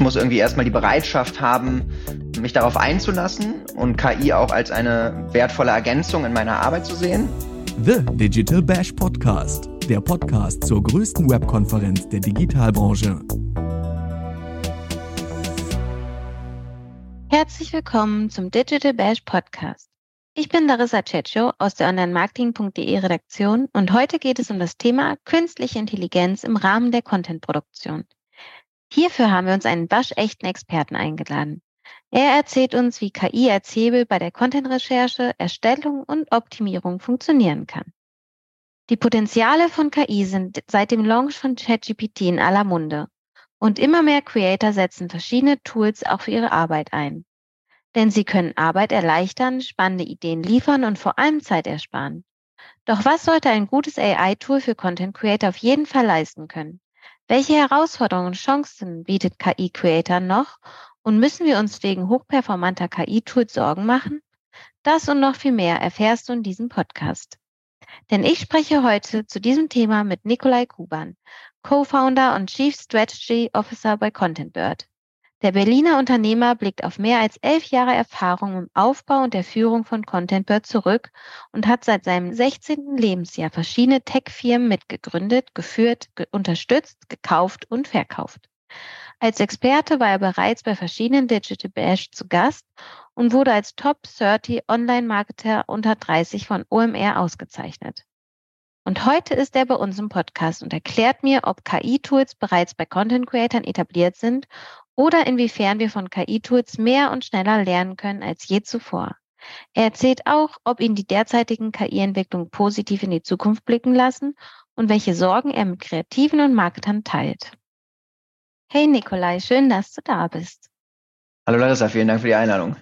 Ich muss irgendwie erstmal die Bereitschaft haben, mich darauf einzulassen und KI auch als eine wertvolle Ergänzung in meiner Arbeit zu sehen. The Digital Bash Podcast, der Podcast zur größten Webkonferenz der Digitalbranche. Herzlich willkommen zum Digital Bash Podcast. Ich bin Larissa Ceccio aus der Online-Marketing.de Redaktion und heute geht es um das Thema künstliche Intelligenz im Rahmen der Contentproduktion. Hierfür haben wir uns einen waschechten Experten eingeladen. Er erzählt uns, wie KI als Hebel bei der Content-Recherche, Erstellung und Optimierung funktionieren kann. Die Potenziale von KI sind seit dem Launch von ChatGPT in aller Munde. Und immer mehr Creator setzen verschiedene Tools auch für ihre Arbeit ein. Denn sie können Arbeit erleichtern, spannende Ideen liefern und vor allem Zeit ersparen. Doch was sollte ein gutes AI-Tool für Content Creator auf jeden Fall leisten können? Welche Herausforderungen und Chancen bietet KI-Creator noch? Und müssen wir uns wegen hochperformanter KI-Tools Sorgen machen? Das und noch viel mehr erfährst du in diesem Podcast. Denn ich spreche heute zu diesem Thema mit Nikolai Kuban, Co-Founder und Chief Strategy Officer bei ContentBird. Der Berliner Unternehmer blickt auf mehr als elf Jahre Erfahrung im Aufbau und der Führung von ContentBird zurück und hat seit seinem 16. Lebensjahr verschiedene Tech-Firmen mitgegründet, geführt, ge unterstützt, gekauft und verkauft. Als Experte war er bereits bei verschiedenen Digital Bash zu Gast und wurde als Top 30 Online-Marketer unter 30 von OMR ausgezeichnet. Und heute ist er bei uns im Podcast und erklärt mir, ob KI-Tools bereits bei Content-Creatern etabliert sind oder inwiefern wir von KI-Tools mehr und schneller lernen können als je zuvor. Er erzählt auch, ob ihn die derzeitigen KI-Entwicklungen positiv in die Zukunft blicken lassen und welche Sorgen er mit Kreativen und Marketern teilt. Hey Nikolai, schön, dass du da bist. Hallo Larissa, vielen Dank für die Einladung.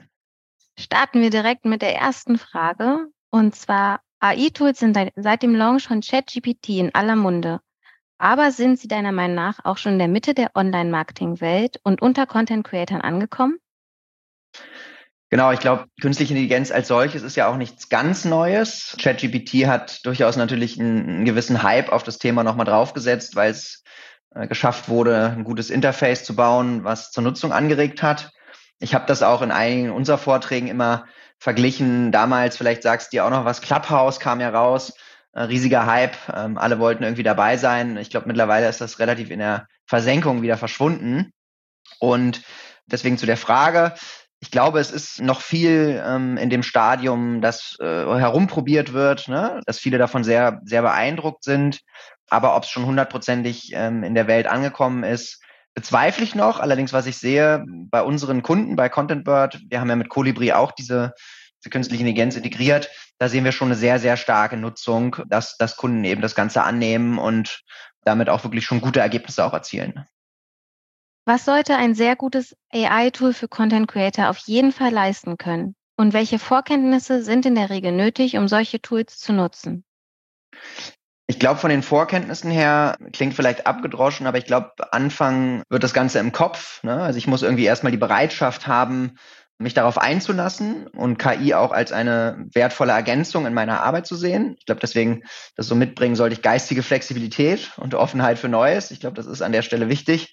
Starten wir direkt mit der ersten Frage. Und zwar, AI-Tools sind seit dem Launch von ChatGPT in aller Munde. Aber sind sie deiner Meinung nach auch schon in der Mitte der Online-Marketing-Welt und unter Content-Creatern angekommen? Genau, ich glaube, künstliche Intelligenz als solches ist ja auch nichts ganz Neues. ChatGPT hat durchaus natürlich einen, einen gewissen Hype auf das Thema nochmal draufgesetzt, weil es äh, geschafft wurde, ein gutes Interface zu bauen, was zur Nutzung angeregt hat. Ich habe das auch in einigen unserer Vorträgen immer verglichen. Damals, vielleicht sagst du dir auch noch was, Clubhouse kam ja raus äh, riesiger Hype. Ähm, alle wollten irgendwie dabei sein. Ich glaube, mittlerweile ist das relativ in der Versenkung wieder verschwunden. Und deswegen zu der Frage. Ich glaube, es ist noch viel ähm, in dem Stadium, das äh, herumprobiert wird, ne? dass viele davon sehr, sehr beeindruckt sind. Aber ob es schon hundertprozentig ähm, in der Welt angekommen ist, bezweifle ich noch. Allerdings, was ich sehe bei unseren Kunden, bei ContentBird, wir haben ja mit Colibri auch diese diese künstliche Intelligenz integriert, da sehen wir schon eine sehr, sehr starke Nutzung, dass, dass Kunden eben das Ganze annehmen und damit auch wirklich schon gute Ergebnisse auch erzielen. Was sollte ein sehr gutes AI-Tool für Content Creator auf jeden Fall leisten können? Und welche Vorkenntnisse sind in der Regel nötig, um solche Tools zu nutzen? Ich glaube, von den Vorkenntnissen her klingt vielleicht abgedroschen, aber ich glaube, anfangen wird das Ganze im Kopf. Ne? Also ich muss irgendwie erstmal die Bereitschaft haben, mich darauf einzulassen und KI auch als eine wertvolle Ergänzung in meiner Arbeit zu sehen. Ich glaube, deswegen das so mitbringen sollte ich geistige Flexibilität und Offenheit für Neues. Ich glaube, das ist an der Stelle wichtig.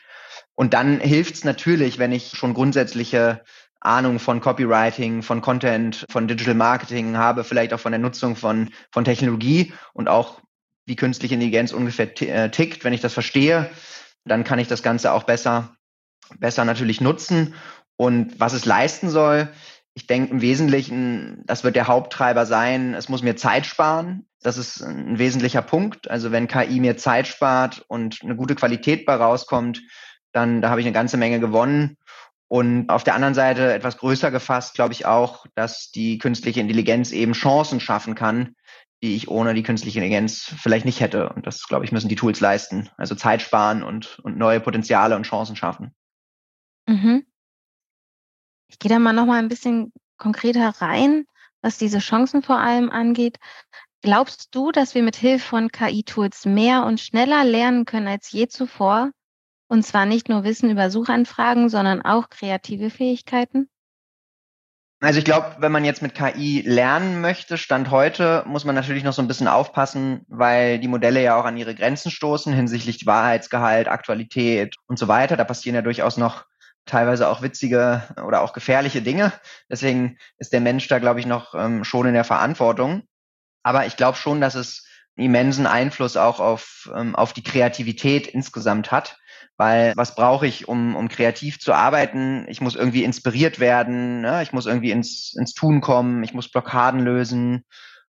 Und dann hilft es natürlich, wenn ich schon grundsätzliche Ahnung von Copywriting, von Content, von Digital Marketing habe, vielleicht auch von der Nutzung von, von Technologie und auch wie künstliche Intelligenz ungefähr äh, tickt. Wenn ich das verstehe, dann kann ich das Ganze auch besser, besser natürlich nutzen und was es leisten soll, ich denke im Wesentlichen, das wird der Haupttreiber sein, es muss mir Zeit sparen. Das ist ein wesentlicher Punkt. Also wenn KI mir Zeit spart und eine gute Qualität bei rauskommt, dann da habe ich eine ganze Menge gewonnen. Und auf der anderen Seite etwas größer gefasst, glaube ich auch, dass die künstliche Intelligenz eben Chancen schaffen kann, die ich ohne die künstliche Intelligenz vielleicht nicht hätte. Und das, glaube ich, müssen die Tools leisten. Also Zeit sparen und, und neue Potenziale und Chancen schaffen. Mhm. Ich gehe da mal noch mal ein bisschen konkreter rein, was diese Chancen vor allem angeht. Glaubst du, dass wir mit Hilfe von KI-Tools mehr und schneller lernen können als je zuvor? Und zwar nicht nur Wissen über Suchanfragen, sondern auch kreative Fähigkeiten? Also ich glaube, wenn man jetzt mit KI lernen möchte, Stand heute, muss man natürlich noch so ein bisschen aufpassen, weil die Modelle ja auch an ihre Grenzen stoßen hinsichtlich Wahrheitsgehalt, Aktualität und so weiter. Da passieren ja durchaus noch teilweise auch witzige oder auch gefährliche Dinge. Deswegen ist der Mensch da, glaube ich, noch ähm, schon in der Verantwortung. Aber ich glaube schon, dass es einen immensen Einfluss auch auf, ähm, auf die Kreativität insgesamt hat. Weil was brauche ich, um, um kreativ zu arbeiten? Ich muss irgendwie inspiriert werden, ne? ich muss irgendwie ins, ins Tun kommen, ich muss Blockaden lösen,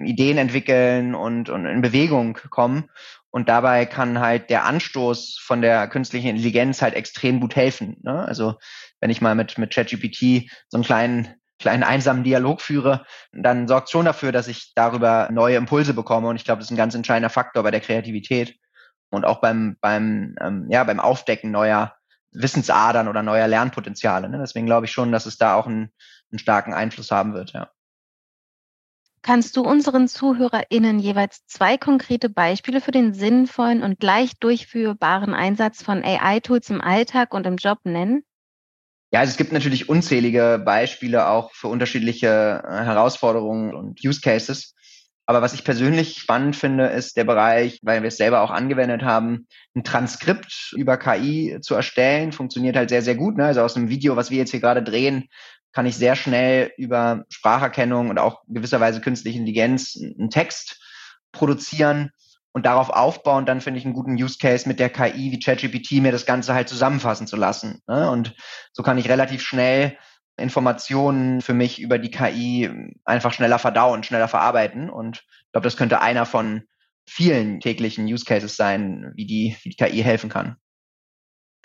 Ideen entwickeln und, und in Bewegung kommen. Und dabei kann halt der Anstoß von der künstlichen Intelligenz halt extrem gut helfen. Ne? Also wenn ich mal mit, mit ChatGPT so einen kleinen, kleinen einsamen Dialog führe, dann sorgt schon dafür, dass ich darüber neue Impulse bekomme. Und ich glaube, das ist ein ganz entscheidender Faktor bei der Kreativität und auch beim, beim, ähm, ja, beim Aufdecken neuer Wissensadern oder neuer Lernpotenziale. Ne? Deswegen glaube ich schon, dass es da auch einen, einen starken Einfluss haben wird, ja. Kannst du unseren ZuhörerInnen jeweils zwei konkrete Beispiele für den sinnvollen und leicht durchführbaren Einsatz von AI-Tools im Alltag und im Job nennen? Ja, also es gibt natürlich unzählige Beispiele auch für unterschiedliche äh, Herausforderungen und Use Cases. Aber was ich persönlich spannend finde, ist der Bereich, weil wir es selber auch angewendet haben, ein Transkript über KI zu erstellen. Funktioniert halt sehr, sehr gut. Ne? Also aus einem Video, was wir jetzt hier gerade drehen, kann ich sehr schnell über Spracherkennung und auch gewisserweise künstliche Intelligenz einen Text produzieren und darauf aufbauen, dann finde ich einen guten Use Case mit der KI wie ChatGPT mir das Ganze halt zusammenfassen zu lassen. Ne? Und so kann ich relativ schnell Informationen für mich über die KI einfach schneller verdauen, schneller verarbeiten. Und ich glaube, das könnte einer von vielen täglichen Use Cases sein, wie die, wie die KI helfen kann.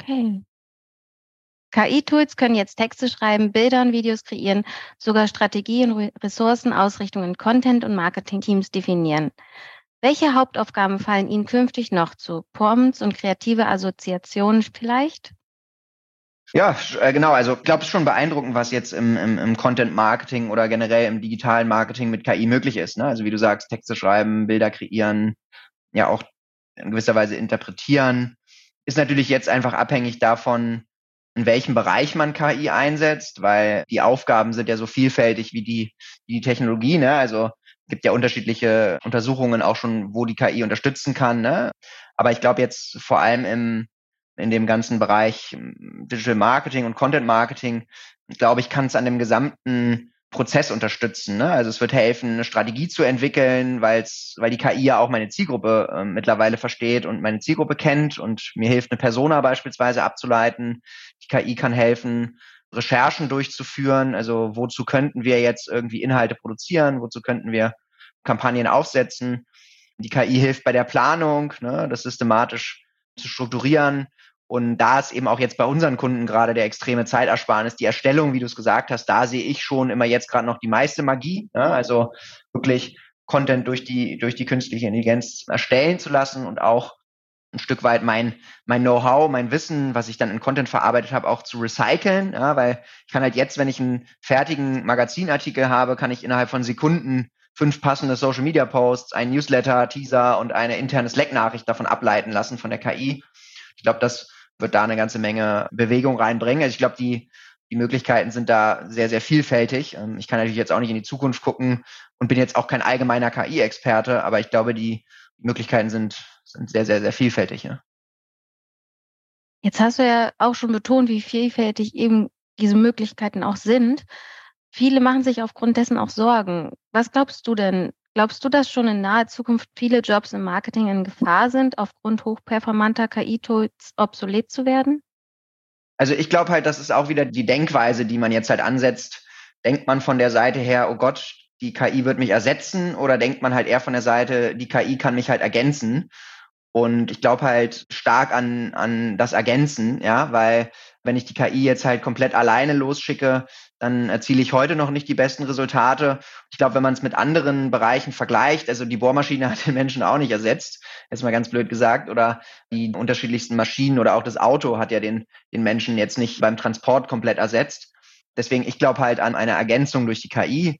Okay. KI-Tools können jetzt Texte schreiben, Bilder und Videos kreieren, sogar Strategien, Ressourcen, Ausrichtungen, Content und Marketing-Teams definieren. Welche Hauptaufgaben fallen Ihnen künftig noch zu? Prompts und kreative Assoziationen vielleicht? Ja, äh, genau. Also ich glaube, es schon beeindruckend, was jetzt im, im, im Content-Marketing oder generell im digitalen Marketing mit KI möglich ist. Ne? Also wie du sagst, Texte schreiben, Bilder kreieren, ja auch in gewisser Weise interpretieren. Ist natürlich jetzt einfach abhängig davon, in welchem Bereich man KI einsetzt, weil die Aufgaben sind ja so vielfältig wie die, wie die Technologie. Ne? Also gibt ja unterschiedliche Untersuchungen auch schon, wo die KI unterstützen kann. Ne? Aber ich glaube jetzt vor allem im, in dem ganzen Bereich Digital Marketing und Content Marketing, glaube ich, kann es an dem gesamten Prozess unterstützen. Ne? Also es wird helfen, eine Strategie zu entwickeln, weil's, weil die KI ja auch meine Zielgruppe äh, mittlerweile versteht und meine Zielgruppe kennt und mir hilft, eine Persona beispielsweise abzuleiten. Die KI kann helfen, Recherchen durchzuführen. Also wozu könnten wir jetzt irgendwie Inhalte produzieren? Wozu könnten wir Kampagnen aufsetzen? Die KI hilft bei der Planung, ne, das systematisch zu strukturieren. Und da ist eben auch jetzt bei unseren Kunden gerade der extreme Zeitersparnis, die Erstellung, wie du es gesagt hast, da sehe ich schon immer jetzt gerade noch die meiste Magie. Ja? Also wirklich Content durch die, durch die künstliche Intelligenz erstellen zu lassen und auch ein Stück weit mein, mein Know-how, mein Wissen, was ich dann in Content verarbeitet habe, auch zu recyceln. Ja? Weil ich kann halt jetzt, wenn ich einen fertigen Magazinartikel habe, kann ich innerhalb von Sekunden fünf passende Social Media Posts, ein Newsletter, Teaser und eine interne Slack-Nachricht davon ableiten lassen von der KI. Ich glaube, das wird da eine ganze Menge Bewegung reinbringen. Also ich glaube, die, die Möglichkeiten sind da sehr, sehr vielfältig. Ähm, ich kann natürlich jetzt auch nicht in die Zukunft gucken und bin jetzt auch kein allgemeiner KI-Experte, aber ich glaube, die Möglichkeiten sind, sind sehr, sehr, sehr vielfältig. Ja. Jetzt hast du ja auch schon betont, wie vielfältig eben diese Möglichkeiten auch sind. Viele machen sich aufgrund dessen auch Sorgen. Was glaubst du denn, Glaubst du, dass schon in naher Zukunft viele Jobs im Marketing in Gefahr sind, aufgrund hochperformanter KI-Tools obsolet zu werden? Also ich glaube halt, das ist auch wieder die Denkweise, die man jetzt halt ansetzt. Denkt man von der Seite her, oh Gott, die KI wird mich ersetzen oder denkt man halt eher von der Seite, die KI kann mich halt ergänzen? Und ich glaube halt stark an, an das Ergänzen, ja, weil wenn ich die KI jetzt halt komplett alleine losschicke, dann erziele ich heute noch nicht die besten Resultate. Ich glaube, wenn man es mit anderen Bereichen vergleicht, also die Bohrmaschine hat den Menschen auch nicht ersetzt, jetzt mal ganz blöd gesagt, oder die unterschiedlichsten Maschinen oder auch das Auto hat ja den, den Menschen jetzt nicht beim Transport komplett ersetzt. Deswegen, ich glaube halt an eine Ergänzung durch die KI.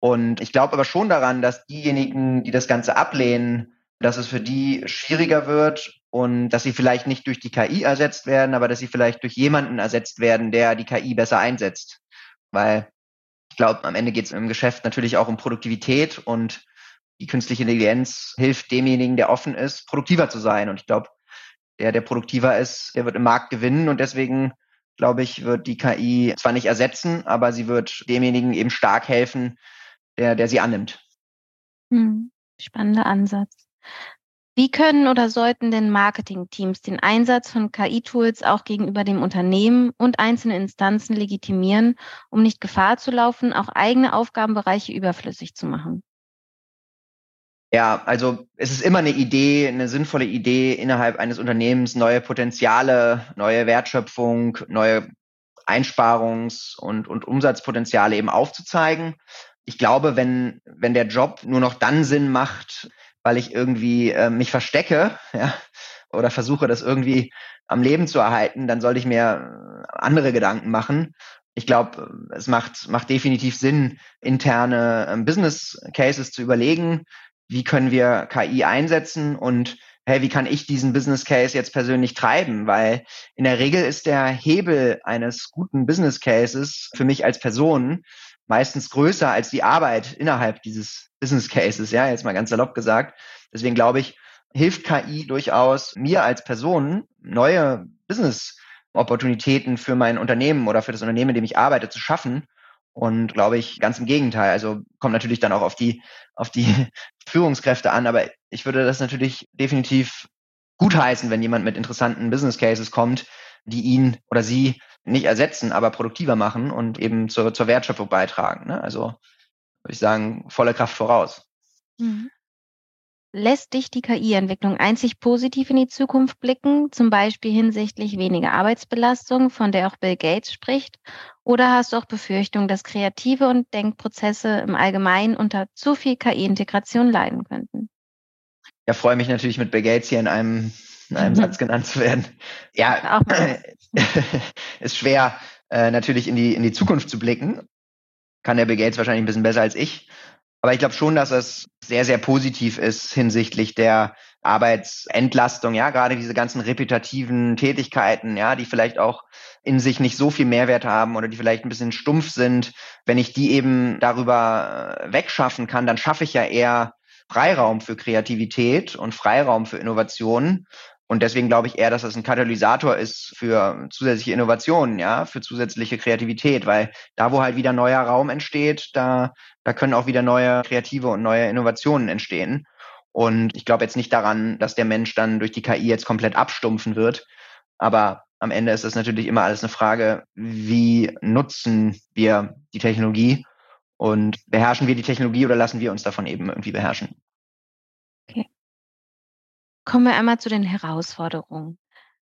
Und ich glaube aber schon daran, dass diejenigen, die das Ganze ablehnen, dass es für die schwieriger wird und dass sie vielleicht nicht durch die KI ersetzt werden, aber dass sie vielleicht durch jemanden ersetzt werden, der die KI besser einsetzt weil ich glaube, am Ende geht es im Geschäft natürlich auch um Produktivität und die künstliche Intelligenz hilft demjenigen, der offen ist, produktiver zu sein. Und ich glaube, der, der produktiver ist, der wird im Markt gewinnen und deswegen glaube ich, wird die KI zwar nicht ersetzen, aber sie wird demjenigen eben stark helfen, der, der sie annimmt. Hm, spannender Ansatz. Wie können oder sollten denn Marketingteams den Einsatz von KI-Tools auch gegenüber dem Unternehmen und einzelnen Instanzen legitimieren, um nicht Gefahr zu laufen, auch eigene Aufgabenbereiche überflüssig zu machen? Ja, also es ist immer eine Idee, eine sinnvolle Idee innerhalb eines Unternehmens, neue Potenziale, neue Wertschöpfung, neue Einsparungs- und, und Umsatzpotenziale eben aufzuzeigen. Ich glaube, wenn, wenn der Job nur noch dann Sinn macht, weil ich irgendwie äh, mich verstecke, ja, oder versuche, das irgendwie am Leben zu erhalten, dann sollte ich mir äh, andere Gedanken machen. Ich glaube, es macht, macht definitiv Sinn, interne äh, Business Cases zu überlegen, wie können wir KI einsetzen und hey, wie kann ich diesen Business Case jetzt persönlich treiben? Weil in der Regel ist der Hebel eines guten Business Cases für mich als Person meistens größer als die Arbeit innerhalb dieses Business Cases, ja, jetzt mal ganz salopp gesagt. Deswegen glaube ich, hilft KI durchaus mir als Person neue Business Opportunitäten für mein Unternehmen oder für das Unternehmen, in dem ich arbeite, zu schaffen. Und glaube ich, ganz im Gegenteil. Also kommt natürlich dann auch auf die, auf die Führungskräfte an, aber ich würde das natürlich definitiv gutheißen, wenn jemand mit interessanten Business Cases kommt, die ihn oder sie nicht ersetzen, aber produktiver machen und eben zur, zur Wertschöpfung beitragen. Ne? Also würde ich sagen, volle Kraft voraus. Mhm. Lässt dich die KI-Entwicklung einzig positiv in die Zukunft blicken, zum Beispiel hinsichtlich weniger Arbeitsbelastung, von der auch Bill Gates spricht? Oder hast du auch Befürchtungen, dass kreative und Denkprozesse im Allgemeinen unter zu viel KI-Integration leiden könnten? Ja, freue mich natürlich mit Bill Gates hier in einem, in einem Satz genannt zu werden. Ja, ist schwer, äh, natürlich in die, in die Zukunft zu blicken. Kann der Bill Gates wahrscheinlich ein bisschen besser als ich. Aber ich glaube schon, dass es sehr, sehr positiv ist hinsichtlich der Arbeitsentlastung, ja, gerade diese ganzen repetitiven Tätigkeiten, ja, die vielleicht auch in sich nicht so viel Mehrwert haben oder die vielleicht ein bisschen stumpf sind. Wenn ich die eben darüber äh, wegschaffen kann, dann schaffe ich ja eher Freiraum für Kreativität und Freiraum für Innovationen. Und deswegen glaube ich eher, dass das ein Katalysator ist für zusätzliche Innovationen, ja, für zusätzliche Kreativität, weil da, wo halt wieder neuer Raum entsteht, da, da können auch wieder neue kreative und neue Innovationen entstehen. Und ich glaube jetzt nicht daran, dass der Mensch dann durch die KI jetzt komplett abstumpfen wird. Aber am Ende ist es natürlich immer alles eine Frage, wie nutzen wir die Technologie und beherrschen wir die Technologie oder lassen wir uns davon eben irgendwie beherrschen? Kommen wir einmal zu den Herausforderungen.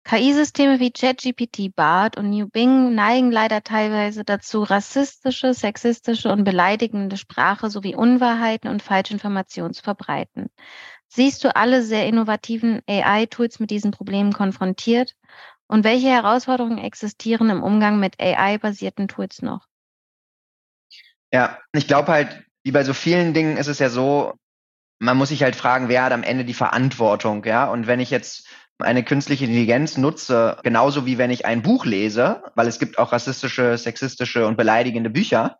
KI-Systeme wie ChatGPT, BART und New Bing neigen leider teilweise dazu, rassistische, sexistische und beleidigende Sprache sowie Unwahrheiten und Falschinformationen zu verbreiten. Siehst du alle sehr innovativen AI-Tools mit diesen Problemen konfrontiert? Und welche Herausforderungen existieren im Umgang mit AI-basierten Tools noch? Ja, ich glaube halt, wie bei so vielen Dingen ist es ja so, man muss sich halt fragen, wer hat am Ende die Verantwortung, ja? Und wenn ich jetzt eine künstliche Intelligenz nutze, genauso wie wenn ich ein Buch lese, weil es gibt auch rassistische, sexistische und beleidigende Bücher,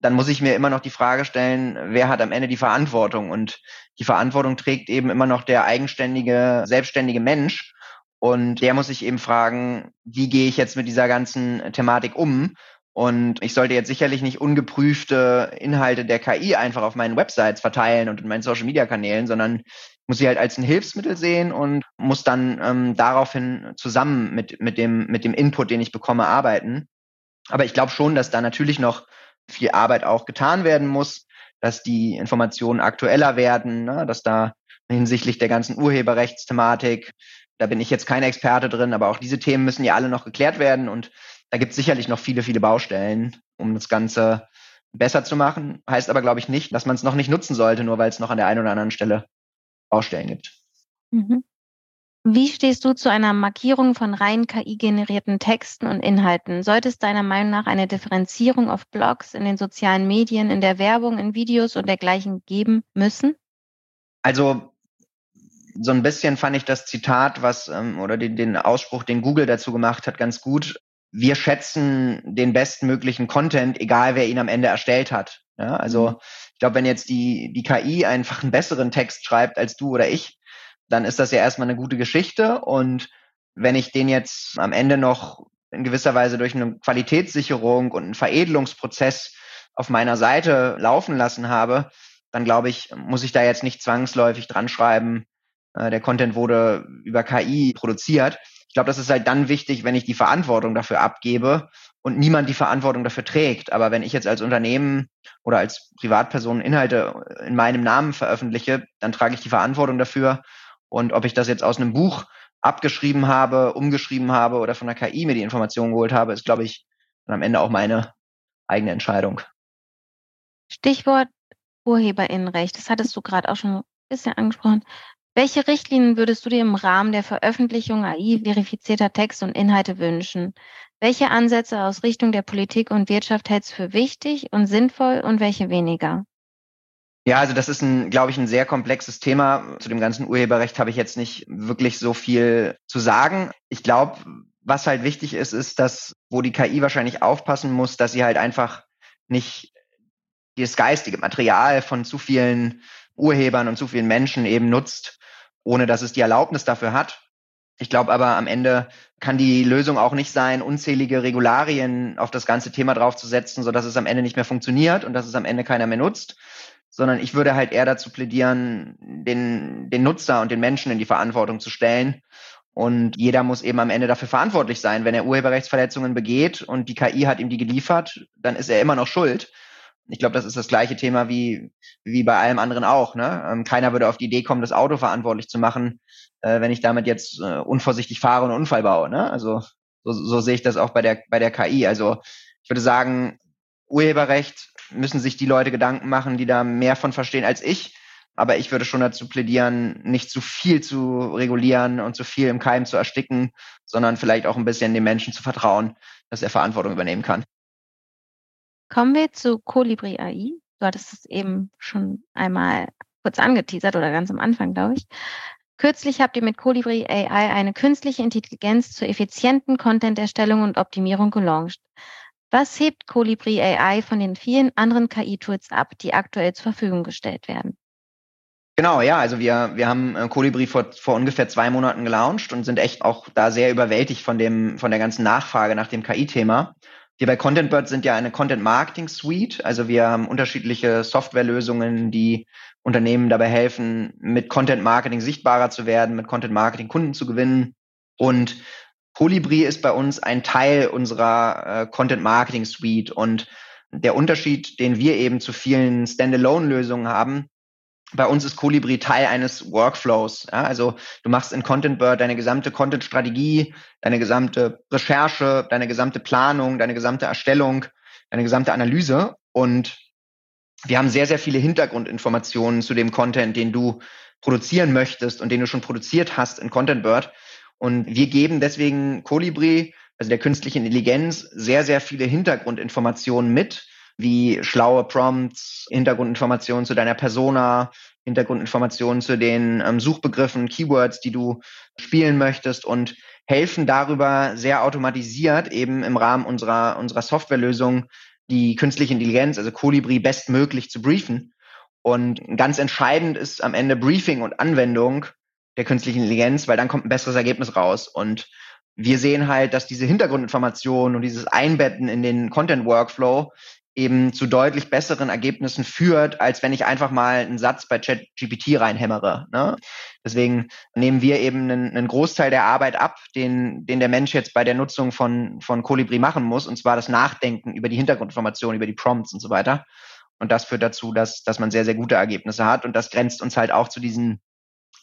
dann muss ich mir immer noch die Frage stellen, wer hat am Ende die Verantwortung? Und die Verantwortung trägt eben immer noch der eigenständige, selbstständige Mensch. Und der muss sich eben fragen, wie gehe ich jetzt mit dieser ganzen Thematik um? Und ich sollte jetzt sicherlich nicht ungeprüfte Inhalte der KI einfach auf meinen Websites verteilen und in meinen Social Media Kanälen, sondern muss sie halt als ein Hilfsmittel sehen und muss dann ähm, daraufhin zusammen mit, mit, dem, mit dem Input, den ich bekomme, arbeiten. Aber ich glaube schon, dass da natürlich noch viel Arbeit auch getan werden muss, dass die Informationen aktueller werden, ne, dass da hinsichtlich der ganzen Urheberrechtsthematik, da bin ich jetzt kein Experte drin, aber auch diese Themen müssen ja alle noch geklärt werden und da gibt es sicherlich noch viele, viele Baustellen, um das Ganze besser zu machen. Heißt aber, glaube ich, nicht, dass man es noch nicht nutzen sollte, nur weil es noch an der einen oder anderen Stelle Baustellen gibt. Mhm. Wie stehst du zu einer Markierung von rein KI-generierten Texten und Inhalten? Sollte es deiner Meinung nach eine Differenzierung auf Blogs, in den sozialen Medien, in der Werbung, in Videos und dergleichen geben müssen? Also so ein bisschen fand ich das Zitat, was ähm, oder den, den Ausspruch, den Google dazu gemacht hat, ganz gut wir schätzen den bestmöglichen Content, egal wer ihn am Ende erstellt hat. Ja, also mhm. ich glaube, wenn jetzt die, die KI einfach einen besseren Text schreibt als du oder ich, dann ist das ja erstmal eine gute Geschichte. Und wenn ich den jetzt am Ende noch in gewisser Weise durch eine Qualitätssicherung und einen Veredelungsprozess auf meiner Seite laufen lassen habe, dann glaube ich, muss ich da jetzt nicht zwangsläufig dran schreiben, äh, der Content wurde über KI produziert. Ich glaube, das ist halt dann wichtig, wenn ich die Verantwortung dafür abgebe und niemand die Verantwortung dafür trägt. Aber wenn ich jetzt als Unternehmen oder als Privatperson Inhalte in meinem Namen veröffentliche, dann trage ich die Verantwortung dafür. Und ob ich das jetzt aus einem Buch abgeschrieben habe, umgeschrieben habe oder von der KI mir die Informationen geholt habe, ist, glaube ich, am Ende auch meine eigene Entscheidung. Stichwort Urheberinnenrecht, das hattest du gerade auch schon ein bisschen angesprochen. Welche Richtlinien würdest du dir im Rahmen der Veröffentlichung AI-verifizierter Texte und Inhalte wünschen? Welche Ansätze aus Richtung der Politik und Wirtschaft hältst du für wichtig und sinnvoll und welche weniger? Ja, also das ist ein, glaube ich, ein sehr komplexes Thema. Zu dem ganzen Urheberrecht habe ich jetzt nicht wirklich so viel zu sagen. Ich glaube, was halt wichtig ist, ist, dass, wo die KI wahrscheinlich aufpassen muss, dass sie halt einfach nicht das geistige Material von zu vielen Urhebern und zu vielen Menschen eben nutzt, ohne dass es die Erlaubnis dafür hat. Ich glaube aber am Ende kann die Lösung auch nicht sein, unzählige Regularien auf das ganze Thema draufzusetzen, so dass es am Ende nicht mehr funktioniert und dass es am Ende keiner mehr nutzt, sondern ich würde halt eher dazu plädieren, den, den Nutzer und den Menschen in die Verantwortung zu stellen. Und jeder muss eben am Ende dafür verantwortlich sein. Wenn er Urheberrechtsverletzungen begeht und die KI hat ihm die geliefert, dann ist er immer noch schuld ich glaube, das ist das gleiche Thema wie, wie bei allem anderen auch. Ne? Ähm, keiner würde auf die Idee kommen, das Auto verantwortlich zu machen, äh, wenn ich damit jetzt äh, unvorsichtig fahre und einen Unfall baue. Ne? Also so, so sehe ich das auch bei der, bei der KI. Also ich würde sagen, Urheberrecht müssen sich die Leute Gedanken machen, die da mehr von verstehen als ich. Aber ich würde schon dazu plädieren, nicht zu viel zu regulieren und zu viel im Keim zu ersticken, sondern vielleicht auch ein bisschen dem Menschen zu vertrauen, dass er Verantwortung übernehmen kann. Kommen wir zu Colibri AI. Du hattest es eben schon einmal kurz angeteasert oder ganz am Anfang, glaube ich. Kürzlich habt ihr mit Colibri AI eine künstliche Intelligenz zur effizienten Content-Erstellung und Optimierung gelauncht. Was hebt Colibri AI von den vielen anderen KI-Tools ab, die aktuell zur Verfügung gestellt werden? Genau, ja, also wir, wir haben äh, Colibri vor, vor ungefähr zwei Monaten gelauncht und sind echt auch da sehr überwältigt von dem, von der ganzen Nachfrage nach dem KI-Thema. Wir bei ContentBird sind ja eine Content Marketing Suite. Also wir haben unterschiedliche Softwarelösungen, die Unternehmen dabei helfen, mit Content Marketing sichtbarer zu werden, mit Content Marketing Kunden zu gewinnen. Und Colibri ist bei uns ein Teil unserer äh, Content Marketing Suite. Und der Unterschied, den wir eben zu vielen Standalone-Lösungen haben, bei uns ist Colibri Teil eines Workflows. Ja? Also du machst in ContentBird deine gesamte Content-Strategie, deine gesamte Recherche, deine gesamte Planung, deine gesamte Erstellung, deine gesamte Analyse. Und wir haben sehr, sehr viele Hintergrundinformationen zu dem Content, den du produzieren möchtest und den du schon produziert hast in ContentBird. Und wir geben deswegen Colibri, also der künstlichen Intelligenz, sehr, sehr viele Hintergrundinformationen mit, wie schlaue Prompts, Hintergrundinformationen zu deiner Persona, Hintergrundinformationen zu den ähm, Suchbegriffen, Keywords, die du spielen möchtest und helfen darüber sehr automatisiert eben im Rahmen unserer, unserer Softwarelösung die künstliche Intelligenz, also Colibri, bestmöglich zu briefen. Und ganz entscheidend ist am Ende Briefing und Anwendung der künstlichen Intelligenz, weil dann kommt ein besseres Ergebnis raus. Und wir sehen halt, dass diese Hintergrundinformationen und dieses Einbetten in den Content Workflow eben zu deutlich besseren Ergebnissen führt, als wenn ich einfach mal einen Satz bei ChatGPT reinhämmere. Ne? Deswegen nehmen wir eben einen, einen, Großteil der Arbeit ab, den, den der Mensch jetzt bei der Nutzung von, von Colibri machen muss, und zwar das Nachdenken über die Hintergrundinformationen, über die Prompts und so weiter. Und das führt dazu, dass, dass man sehr, sehr gute Ergebnisse hat. Und das grenzt uns halt auch zu diesen,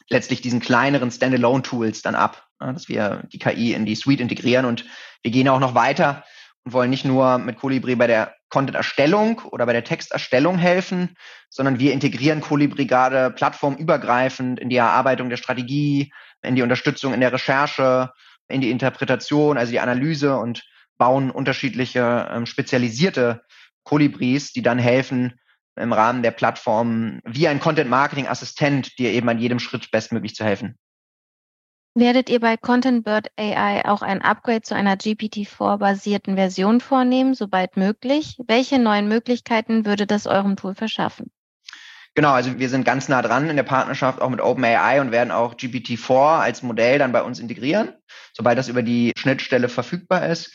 letztlich diesen kleineren Standalone-Tools dann ab, ne? dass wir die KI in die Suite integrieren. Und wir gehen auch noch weiter und wollen nicht nur mit Colibri bei der Content-Erstellung oder bei der Texterstellung helfen, sondern wir integrieren gerade plattformübergreifend in die Erarbeitung der Strategie, in die Unterstützung in der Recherche, in die Interpretation, also die Analyse und bauen unterschiedliche ähm, spezialisierte Kolibris, die dann helfen, im Rahmen der Plattform wie ein Content-Marketing-Assistent dir eben an jedem Schritt bestmöglich zu helfen. Werdet ihr bei ContentBird AI auch ein Upgrade zu einer GPT-4-basierten Version vornehmen, sobald möglich? Welche neuen Möglichkeiten würde das eurem Tool verschaffen? Genau, also wir sind ganz nah dran in der Partnerschaft auch mit OpenAI und werden auch GPT-4 als Modell dann bei uns integrieren, sobald das über die Schnittstelle verfügbar ist.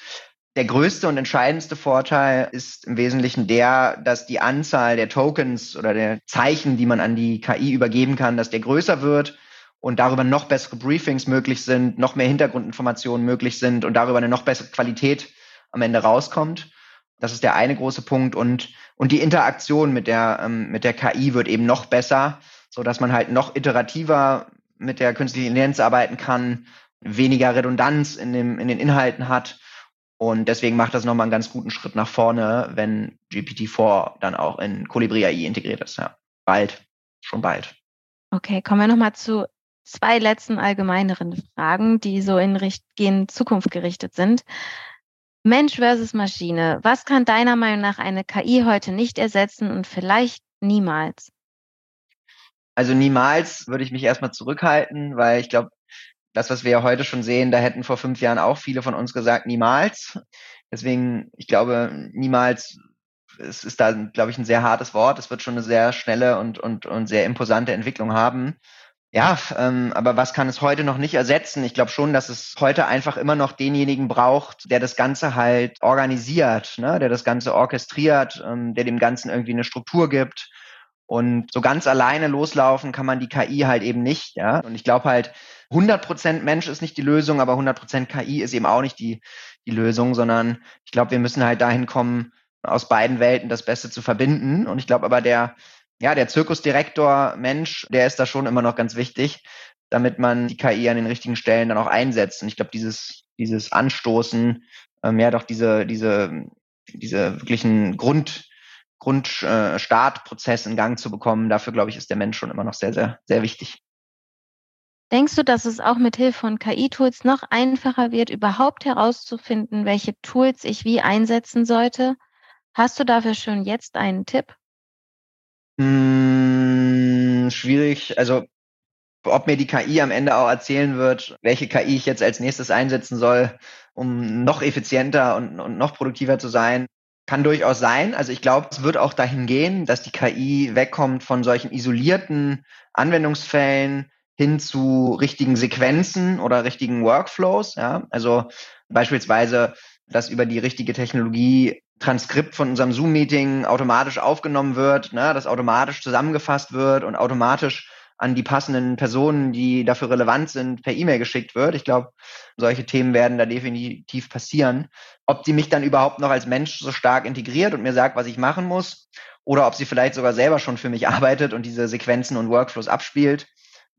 Der größte und entscheidendste Vorteil ist im Wesentlichen der, dass die Anzahl der Tokens oder der Zeichen, die man an die KI übergeben kann, dass der größer wird und darüber noch bessere Briefings möglich sind, noch mehr Hintergrundinformationen möglich sind und darüber eine noch bessere Qualität am Ende rauskommt. Das ist der eine große Punkt und und die Interaktion mit der ähm, mit der KI wird eben noch besser, so dass man halt noch iterativer mit der künstlichen Intelligenz arbeiten kann, weniger Redundanz in dem in den Inhalten hat und deswegen macht das nochmal einen ganz guten Schritt nach vorne, wenn GPT-4 dann auch in Colibri AI integriert ist. Ja, bald, schon bald. Okay, kommen wir nochmal zu zwei letzten allgemeineren Fragen, die so in Richtung Zukunft gerichtet sind. Mensch versus Maschine. Was kann deiner Meinung nach eine KI heute nicht ersetzen und vielleicht niemals? Also niemals würde ich mich erstmal zurückhalten, weil ich glaube, das, was wir ja heute schon sehen, da hätten vor fünf Jahren auch viele von uns gesagt, niemals. Deswegen, ich glaube, niemals es ist da, glaube ich, ein sehr hartes Wort. Es wird schon eine sehr schnelle und, und, und sehr imposante Entwicklung haben. Ja, ähm, aber was kann es heute noch nicht ersetzen? Ich glaube schon, dass es heute einfach immer noch denjenigen braucht, der das Ganze halt organisiert, ne? der das Ganze orchestriert, ähm, der dem Ganzen irgendwie eine Struktur gibt. Und so ganz alleine loslaufen kann man die KI halt eben nicht. Ja? Und ich glaube halt, 100% Mensch ist nicht die Lösung, aber 100% KI ist eben auch nicht die, die Lösung, sondern ich glaube, wir müssen halt dahin kommen, aus beiden Welten das Beste zu verbinden. Und ich glaube aber, der, ja, der Zirkusdirektor Mensch, der ist da schon immer noch ganz wichtig, damit man die KI an den richtigen Stellen dann auch einsetzt. Und ich glaube, dieses, dieses Anstoßen, ähm, ja, doch diese, diese, diese wirklichen Grund, Grundstartprozess äh, in Gang zu bekommen, dafür glaube ich, ist der Mensch schon immer noch sehr, sehr, sehr wichtig. Denkst du, dass es auch mit Hilfe von KI-Tools noch einfacher wird, überhaupt herauszufinden, welche Tools ich wie einsetzen sollte? Hast du dafür schon jetzt einen Tipp? Hm, schwierig. Also, ob mir die KI am Ende auch erzählen wird, welche KI ich jetzt als nächstes einsetzen soll, um noch effizienter und, und noch produktiver zu sein, kann durchaus sein. Also ich glaube, es wird auch dahin gehen, dass die KI wegkommt von solchen isolierten Anwendungsfällen hin zu richtigen Sequenzen oder richtigen Workflows. Ja? Also beispielsweise, dass über die richtige Technologie Transkript von unserem Zoom-Meeting automatisch aufgenommen wird, ne, das automatisch zusammengefasst wird und automatisch an die passenden Personen, die dafür relevant sind, per E-Mail geschickt wird. Ich glaube, solche Themen werden da definitiv passieren. Ob die mich dann überhaupt noch als Mensch so stark integriert und mir sagt, was ich machen muss, oder ob sie vielleicht sogar selber schon für mich arbeitet und diese Sequenzen und Workflows abspielt,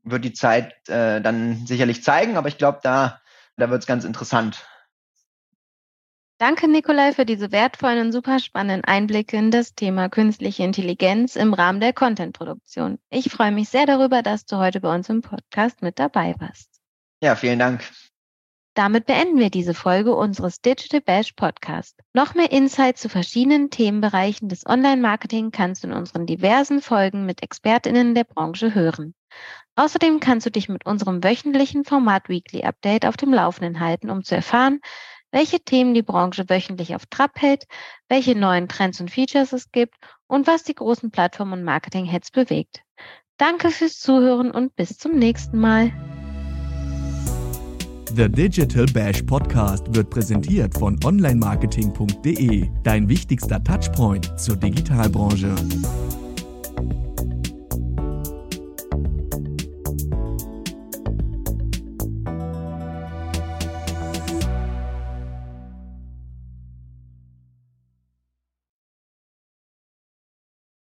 wird die Zeit äh, dann sicherlich zeigen. Aber ich glaube, da, da wird es ganz interessant. Danke, Nikolai, für diese wertvollen und super spannenden Einblicke in das Thema künstliche Intelligenz im Rahmen der Content-Produktion. Ich freue mich sehr darüber, dass du heute bei uns im Podcast mit dabei warst. Ja, vielen Dank. Damit beenden wir diese Folge unseres Digital Bash Podcast. Noch mehr Insights zu verschiedenen Themenbereichen des Online-Marketing kannst du in unseren diversen Folgen mit ExpertInnen der Branche hören. Außerdem kannst du dich mit unserem wöchentlichen Format Weekly Update auf dem Laufenden halten, um zu erfahren, welche Themen die Branche wöchentlich auf Trab hält, welche neuen Trends und Features es gibt und was die großen Plattformen und Marketing-Heads bewegt. Danke fürs Zuhören und bis zum nächsten Mal. The Digital Bash Podcast wird präsentiert von onlinemarketing.de, dein wichtigster Touchpoint zur Digitalbranche.